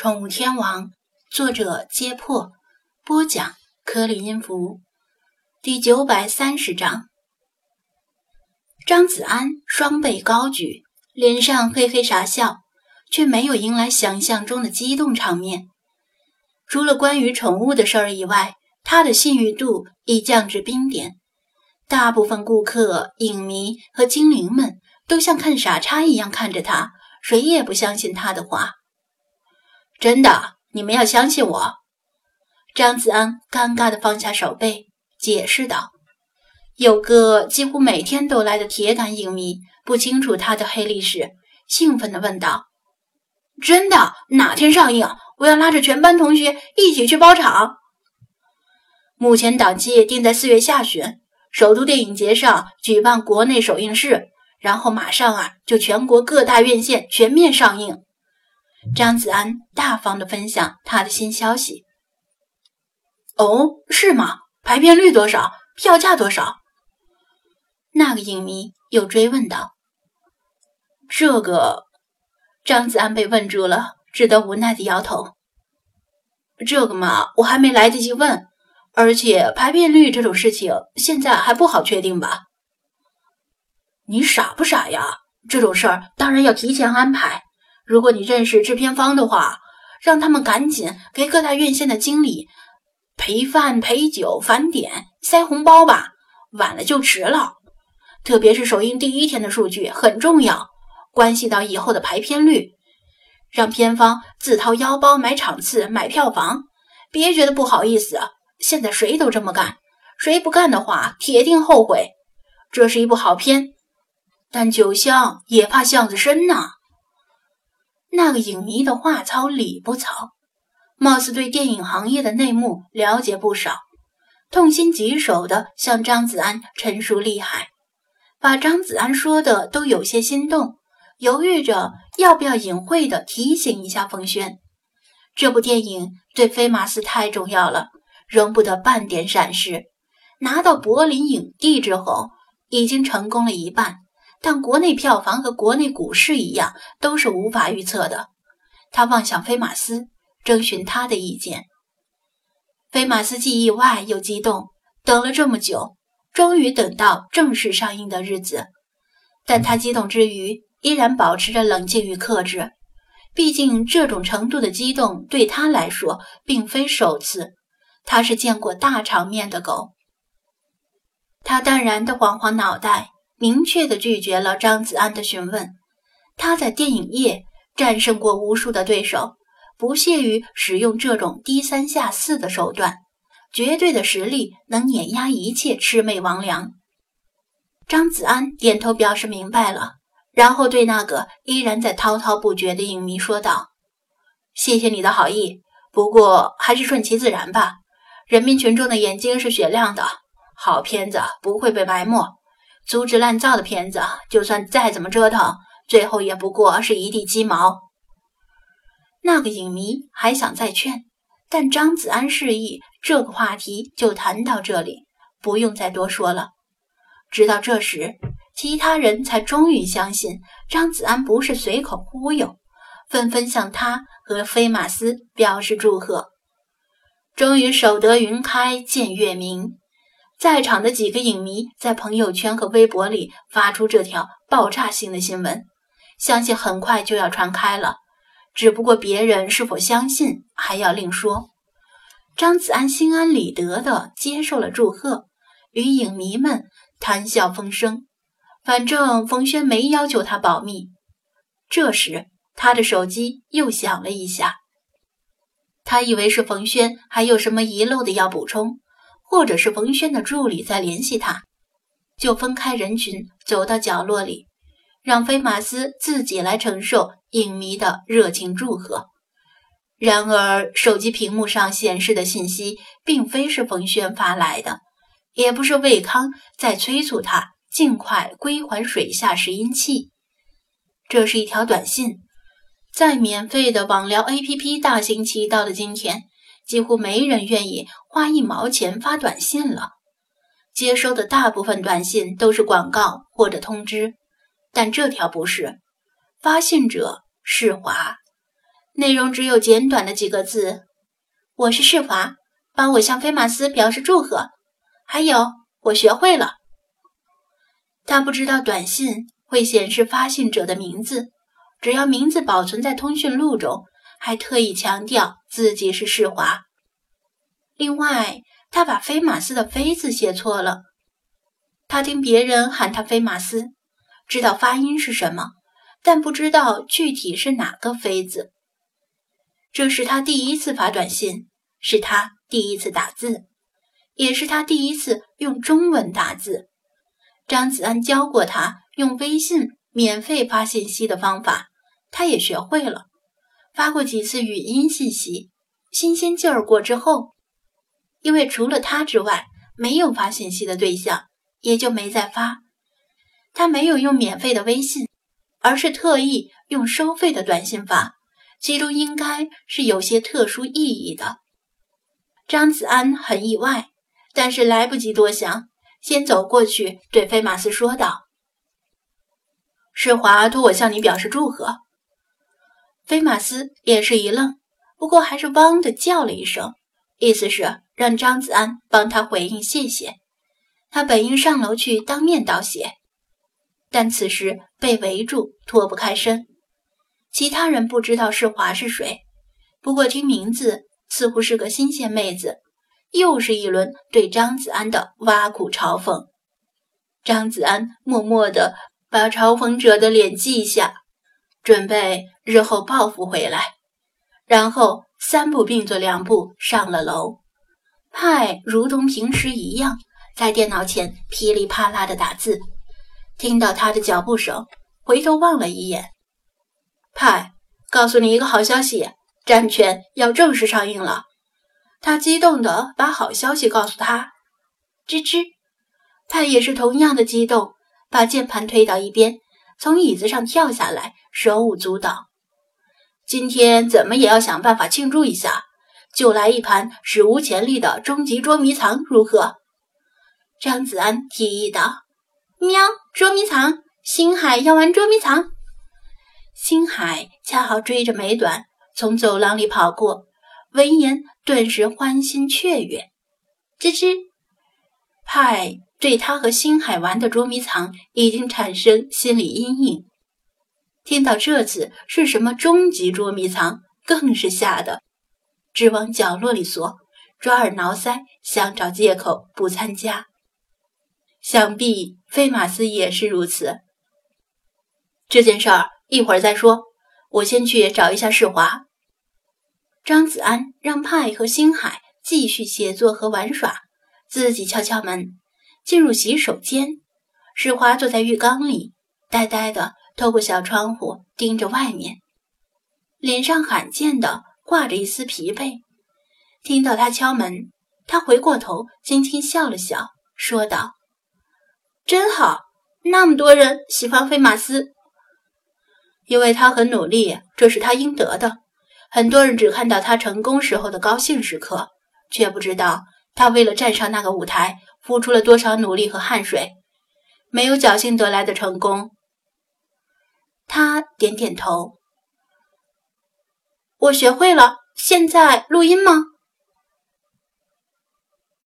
宠物天王，作者：揭破，播讲：颗粒音符，第九百三十章。张子安双臂高举，脸上嘿嘿傻笑，却没有迎来想象中的激动场面。除了关于宠物的事儿以外，他的信誉度已降至冰点。大部分顾客、影迷和精灵们都像看傻叉一样看着他，谁也不相信他的话。真的，你们要相信我。张子安尴尬地放下手背，解释道：“有个几乎每天都来的铁杆影迷，不清楚他的黑历史，兴奋地问道：‘真的？哪天上映？我要拉着全班同学一起去包场。’目前档期定在四月下旬，首都电影节上举办国内首映式，然后马上啊就全国各大院线全面上映。”张子安大方地分享他的新消息。哦，是吗？排片率多少？票价多少？那个影迷又追问道。这个，张子安被问住了，只得无奈地摇头。这个嘛，我还没来得及问，而且排片率这种事情现在还不好确定吧？你傻不傻呀？这种事儿当然要提前安排。如果你认识制片方的话，让他们赶紧给各大院线的经理陪饭、陪酒、返点、塞红包吧，晚了就迟了。特别是首映第一天的数据很重要，关系到以后的排片率。让片方自掏腰包买场次、买票房，别觉得不好意思。现在谁都这么干，谁不干的话，铁定后悔。这是一部好片，但酒香也怕巷子深呐。那个影迷的话糙理不糙，貌似对电影行业的内幕了解不少，痛心疾首地向张子安陈述厉害，把张子安说的都有些心动，犹豫着要不要隐晦地提醒一下冯轩，这部电影对飞马斯太重要了，容不得半点闪失。拿到柏林影帝之后，已经成功了一半。但国内票房和国内股市一样，都是无法预测的。他望向菲马斯，征询他的意见。菲马斯既意外又激动，等了这么久，终于等到正式上映的日子。但他激动之余，依然保持着冷静与克制。毕竟这种程度的激动对他来说并非首次，他是见过大场面的狗。他淡然地晃晃脑袋。明确地拒绝了张子安的询问。他在电影业战胜过无数的对手，不屑于使用这种低三下四的手段，绝对的实力能碾压一切魑魅魍魉。张子安点头表示明白了，然后对那个依然在滔滔不绝的影迷说道：“谢谢你的好意，不过还是顺其自然吧。人民群众的眼睛是雪亮的，好片子不会被埋没。”粗制滥造的片子，就算再怎么折腾，最后也不过是一地鸡毛。那个影迷还想再劝，但张子安示意这个话题就谈到这里，不用再多说了。直到这时，其他人才终于相信张子安不是随口忽悠，纷纷向他和飞马斯表示祝贺。终于守得云开见月明。在场的几个影迷在朋友圈和微博里发出这条爆炸性的新闻，相信很快就要传开了。只不过别人是否相信还要另说。张子安心安理得地接受了祝贺，与影迷们谈笑风生。反正冯轩没要求他保密。这时，他的手机又响了一下，他以为是冯轩还有什么遗漏的要补充。或者是冯轩的助理在联系他，就分开人群走到角落里，让菲马斯自己来承受影迷的热情祝贺。然而，手机屏幕上显示的信息并非是冯轩发来的，也不是魏康在催促他尽快归还水下拾音器。这是一条短信，在免费的网聊 APP 大行其道的今天。几乎没人愿意花一毛钱发短信了，接收的大部分短信都是广告或者通知，但这条不是。发信者世华，内容只有简短的几个字：“我是世华，帮我向菲马斯表示祝贺。”还有，我学会了。他不知道短信会显示发信者的名字，只要名字保存在通讯录中，还特意强调自己是世华。另外，他把菲马斯的“菲”字写错了。他听别人喊他菲马斯，知道发音是什么，但不知道具体是哪个“菲”字。这是他第一次发短信，是他第一次打字，也是他第一次用中文打字。张子安教过他用微信免费发信息的方法，他也学会了。发过几次语音信息，新鲜劲儿过之后，因为除了他之外没有发信息的对象。也就没再发。他没有用免费的微信，而是特意用收费的短信发，其中应该是有些特殊意义的。张子安很意外，但是来不及多想，先走过去对菲马斯说道：“世华托我向你表示祝贺。”菲马斯也是一愣，不过还是汪的叫了一声，意思是让张子安帮他回应谢谢。他本应上楼去当面道谢，但此时被围住，脱不开身。其他人不知道世华是谁，不过听名字似乎是个新鲜妹子。又是一轮对张子安的挖苦嘲讽。张子安默默地把嘲讽者的脸记下，准备日后报复回来。然后三步并作两步上了楼。派如同平时一样。在电脑前噼里啪啦的打字，听到他的脚步声，回头望了一眼。派，告诉你一个好消息，《战犬》要正式上映了。他激动地把好消息告诉他。吱吱，派也是同样的激动，把键盘推到一边，从椅子上跳下来，手舞足蹈。今天怎么也要想办法庆祝一下，就来一盘史无前例的终极捉迷藏，如何？张子安提议道：“喵，捉迷藏！星海要玩捉迷藏。”星海恰好追着美短从走廊里跑过，闻言顿时欢欣雀跃。吱吱，派对他和星海玩的捉迷藏已经产生心理阴影，听到这次是什么终极捉迷藏，更是吓得直往角落里缩，抓耳挠腮，想找借口不参加。想必菲马斯也是如此。这件事儿一会儿再说，我先去找一下世华。张子安让派和星海继续写作和玩耍，自己敲敲门，进入洗手间。世华坐在浴缸里，呆呆的透过小窗户盯着外面，脸上罕见的挂着一丝疲惫。听到他敲门，他回过头，轻轻笑了笑，说道。真好，那么多人喜欢菲马斯，因为他很努力，这是他应得的。很多人只看到他成功时候的高兴时刻，却不知道他为了站上那个舞台付出了多少努力和汗水，没有侥幸得来的成功。他点点头，我学会了。现在录音吗？